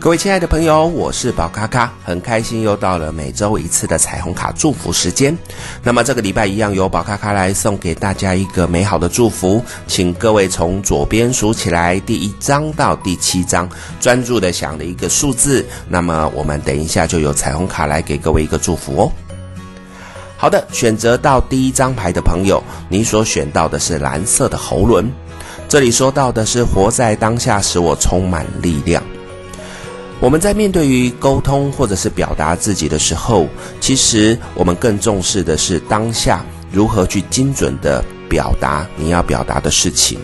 各位亲爱的朋友，我是宝咖咖，很开心又到了每周一次的彩虹卡祝福时间。那么这个礼拜一样由宝咖咖来送给大家一个美好的祝福，请各位从左边数起来，第一张到第七张，专注的想的一个数字。那么我们等一下就由彩虹卡来给各位一个祝福哦。好的，选择到第一张牌的朋友，你所选到的是蓝色的喉轮。这里说到的是活在当下，使我充满力量。我们在面对于沟通或者是表达自己的时候，其实我们更重视的是当下如何去精准的表达你要表达的事情，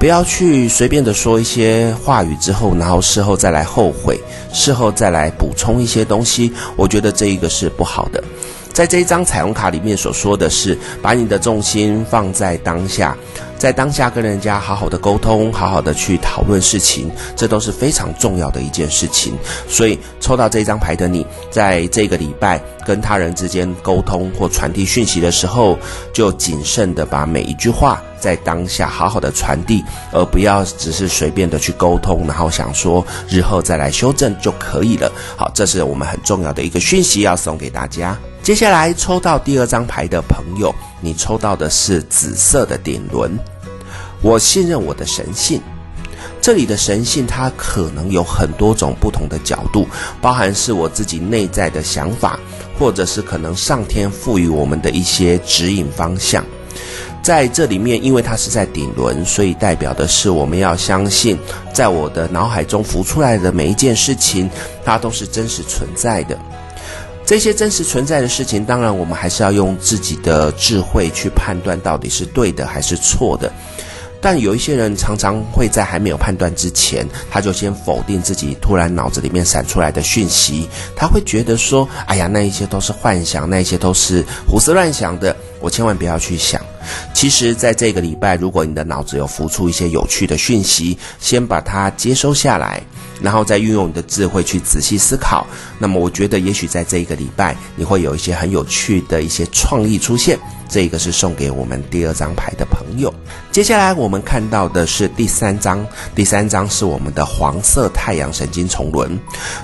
不要去随便的说一些话语之后，然后事后再来后悔，事后再来补充一些东西，我觉得这一个是不好的。在这一张彩虹卡里面所说的是，把你的重心放在当下，在当下跟人家好好的沟通，好好的去讨论事情，这都是非常重要的一件事情。所以抽到这张牌的你，在这个礼拜跟他人之间沟通或传递讯息的时候，就谨慎的把每一句话在当下好好的传递，而不要只是随便的去沟通，然后想说日后再来修正就可以了。好，这是我们很重要的一个讯息要送给大家。接下来抽到第二张牌的朋友，你抽到的是紫色的顶轮。我信任我的神性，这里的神性它可能有很多种不同的角度，包含是我自己内在的想法，或者是可能上天赋予我们的一些指引方向。在这里面，因为它是在顶轮，所以代表的是我们要相信，在我的脑海中浮出来的每一件事情，它都是真实存在的。这些真实存在的事情，当然我们还是要用自己的智慧去判断到底是对的还是错的。但有一些人常常会在还没有判断之前，他就先否定自己突然脑子里面闪出来的讯息，他会觉得说：“哎呀，那一些都是幻想，那一些都是胡思乱想的，我千万不要去想。”其实，在这个礼拜，如果你的脑子有浮出一些有趣的讯息，先把它接收下来。然后再运用你的智慧去仔细思考，那么我觉得也许在这一个礼拜你会有一些很有趣的一些创意出现。这个是送给我们第二张牌的朋友。接下来我们看到的是第三张，第三张是我们的黄色太阳神经丛轮。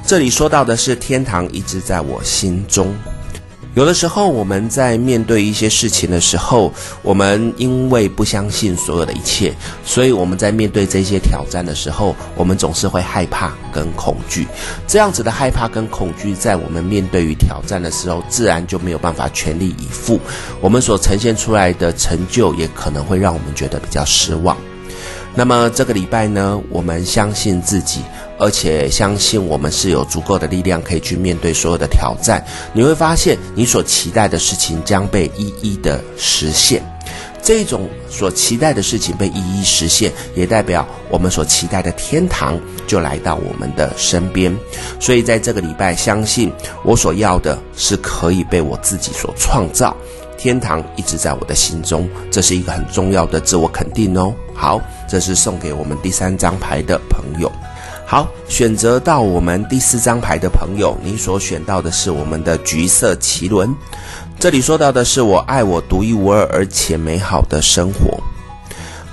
这里说到的是天堂一直在我心中。有的时候，我们在面对一些事情的时候，我们因为不相信所有的一切，所以我们在面对这些挑战的时候，我们总是会害怕跟恐惧。这样子的害怕跟恐惧，在我们面对于挑战的时候，自然就没有办法全力以赴。我们所呈现出来的成就，也可能会让我们觉得比较失望。那么这个礼拜呢，我们相信自己。而且相信我们是有足够的力量可以去面对所有的挑战。你会发现，你所期待的事情将被一一的实现。这种所期待的事情被一一实现，也代表我们所期待的天堂就来到我们的身边。所以在这个礼拜，相信我所要的是可以被我自己所创造。天堂一直在我的心中，这是一个很重要的自我肯定哦。好，这是送给我们第三张牌的朋友。好，选择到我们第四张牌的朋友，你所选到的是我们的橘色奇轮。这里说到的是我爱我独一无二而且美好的生活。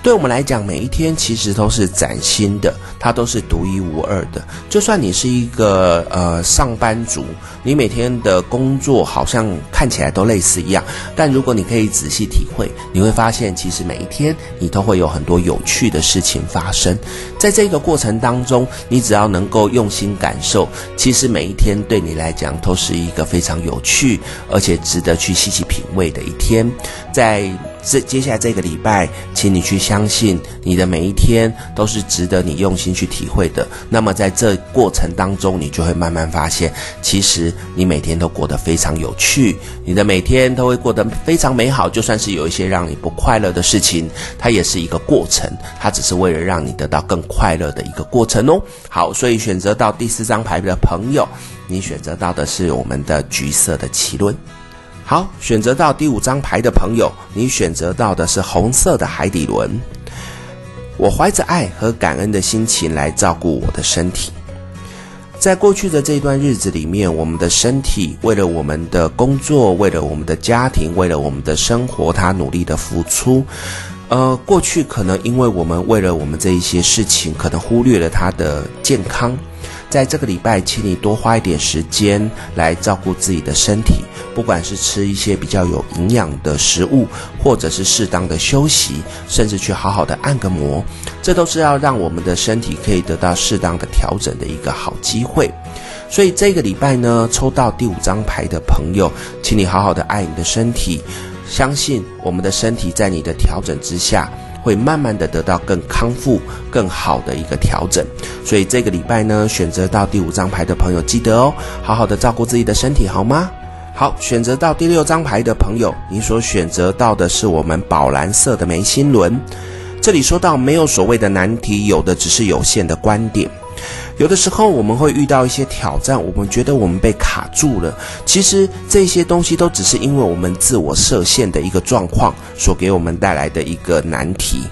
对我们来讲，每一天其实都是崭新的，它都是独一无二的。就算你是一个呃上班族，你每天的工作好像看起来都类似一样，但如果你可以仔细体会，你会发现，其实每一天你都会有很多有趣的事情发生。在这个过程当中，你只要能够用心感受，其实每一天对你来讲都是一个非常有趣而且值得去细细品味的一天。在这接下来这个礼拜，请你去相信，你的每一天都是值得你用心去体会的。那么在这过程当中，你就会慢慢发现，其实你每天都过得非常有趣，你的每天都会过得非常美好。就算是有一些让你不快乐的事情，它也是一个过程，它只是为了让你得到更快乐的一个过程哦。好，所以选择到第四张牌的朋友，你选择到的是我们的橘色的脐轮。好，选择到第五张牌的朋友，你选择到的是红色的海底轮。我怀着爱和感恩的心情来照顾我的身体。在过去的这段日子里面，我们的身体为了我们的工作，为了我们的家庭，为了我们的生活，他努力的付出。呃，过去可能因为我们为了我们这一些事情，可能忽略了他的健康。在这个礼拜，请你多花一点时间来照顾自己的身体，不管是吃一些比较有营养的食物，或者是适当的休息，甚至去好好的按个摩，这都是要让我们的身体可以得到适当的调整的一个好机会。所以这个礼拜呢，抽到第五张牌的朋友，请你好好的爱你的身体，相信我们的身体在你的调整之下，会慢慢的得到更康复、更好的一个调整。所以这个礼拜呢，选择到第五张牌的朋友，记得哦，好好的照顾自己的身体，好吗？好，选择到第六张牌的朋友，你所选择到的是我们宝蓝色的眉心轮。这里说到没有所谓的难题，有的只是有限的观点。有的时候我们会遇到一些挑战，我们觉得我们被卡住了。其实这些东西都只是因为我们自我设限的一个状况所给我们带来的一个难题。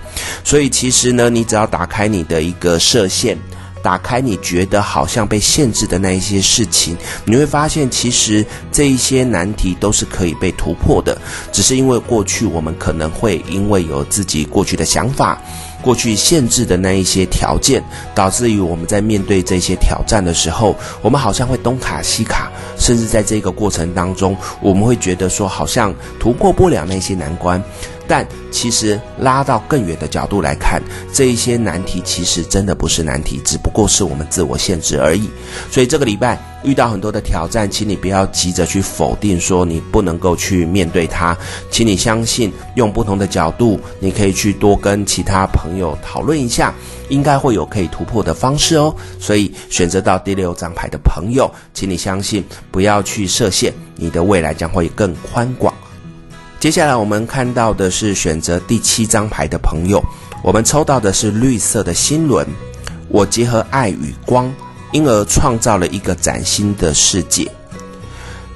所以其实呢，你只要打开你的一个设限，打开你觉得好像被限制的那一些事情，你会发现其实这一些难题都是可以被突破的。只是因为过去我们可能会因为有自己过去的想法。过去限制的那一些条件，导致于我们在面对这些挑战的时候，我们好像会东卡西卡，甚至在这个过程当中，我们会觉得说好像突破不了那些难关。但其实拉到更远的角度来看，这一些难题其实真的不是难题，只不过是我们自我限制而已。所以这个礼拜遇到很多的挑战，请你不要急着去否定说你不能够去面对它，请你相信用不同的角度，你可以去多跟其他朋友讨论一下，应该会有可以突破的方式哦。所以选择到第六张牌的朋友，请你相信，不要去设限，你的未来将会更宽广。接下来我们看到的是选择第七张牌的朋友，我们抽到的是绿色的心轮。我结合爱与光，因而创造了一个崭新的世界。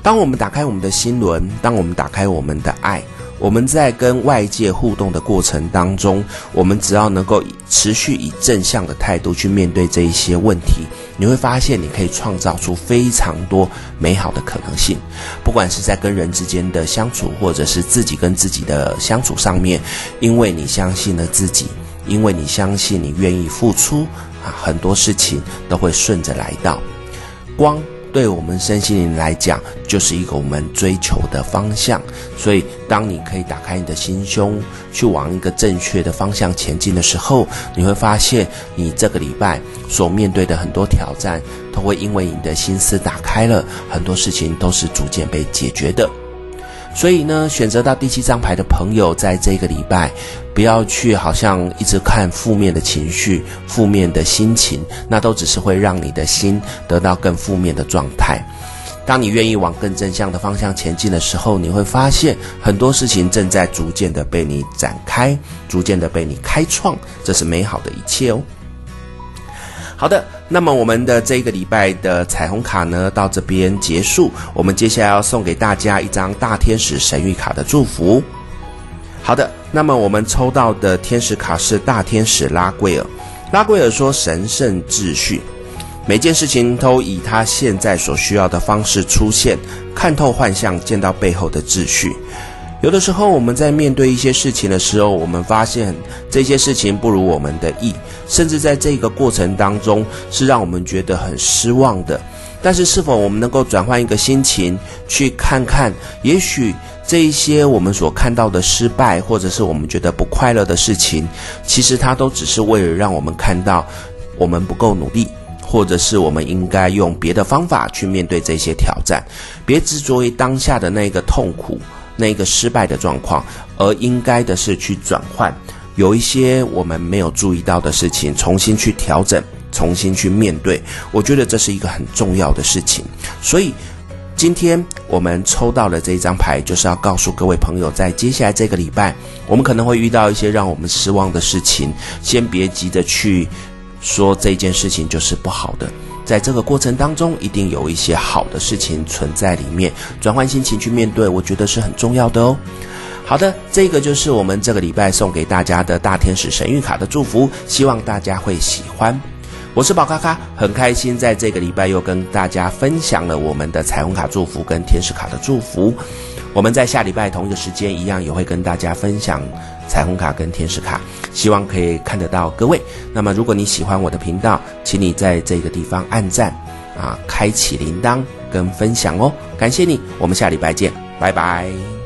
当我们打开我们的心轮，当我们打开我们的爱。我们在跟外界互动的过程当中，我们只要能够持续以正向的态度去面对这一些问题，你会发现你可以创造出非常多美好的可能性。不管是在跟人之间的相处，或者是自己跟自己的相处上面，因为你相信了自己，因为你相信你愿意付出啊，很多事情都会顺着来到光。对我们身心灵来讲，就是一个我们追求的方向。所以，当你可以打开你的心胸，去往一个正确的方向前进的时候，你会发现，你这个礼拜所面对的很多挑战，都会因为你的心思打开了，很多事情都是逐渐被解决的。所以呢，选择到第七张牌的朋友，在这个礼拜，不要去好像一直看负面的情绪、负面的心情，那都只是会让你的心得到更负面的状态。当你愿意往更正向的方向前进的时候，你会发现很多事情正在逐渐的被你展开，逐渐的被你开创，这是美好的一切哦。好的，那么我们的这个礼拜的彩虹卡呢，到这边结束。我们接下来要送给大家一张大天使神谕卡的祝福。好的，那么我们抽到的天使卡是大天使拉圭尔。拉圭尔说：“神圣秩序，每件事情都以他现在所需要的方式出现，看透幻象，见到背后的秩序。”有的时候，我们在面对一些事情的时候，我们发现这些事情不如我们的意，甚至在这个过程当中是让我们觉得很失望的。但是，是否我们能够转换一个心情，去看看，也许这一些我们所看到的失败，或者是我们觉得不快乐的事情，其实它都只是为了让我们看到我们不够努力，或者是我们应该用别的方法去面对这些挑战。别执着于当下的那个痛苦。那个失败的状况，而应该的是去转换，有一些我们没有注意到的事情，重新去调整，重新去面对。我觉得这是一个很重要的事情。所以今天我们抽到的这一张牌，就是要告诉各位朋友，在接下来这个礼拜，我们可能会遇到一些让我们失望的事情，先别急着去说这件事情就是不好的。在这个过程当中，一定有一些好的事情存在里面，转换心情去面对，我觉得是很重要的哦。好的，这个就是我们这个礼拜送给大家的大天使神谕卡的祝福，希望大家会喜欢。我是宝咖咖，很开心在这个礼拜又跟大家分享了我们的彩虹卡祝福跟天使卡的祝福。我们在下礼拜同一个时间一样也会跟大家分享彩虹卡跟天使卡，希望可以看得到各位。那么如果你喜欢我的频道，请你在这个地方按赞啊，开启铃铛跟分享哦，感谢你，我们下礼拜见，拜拜。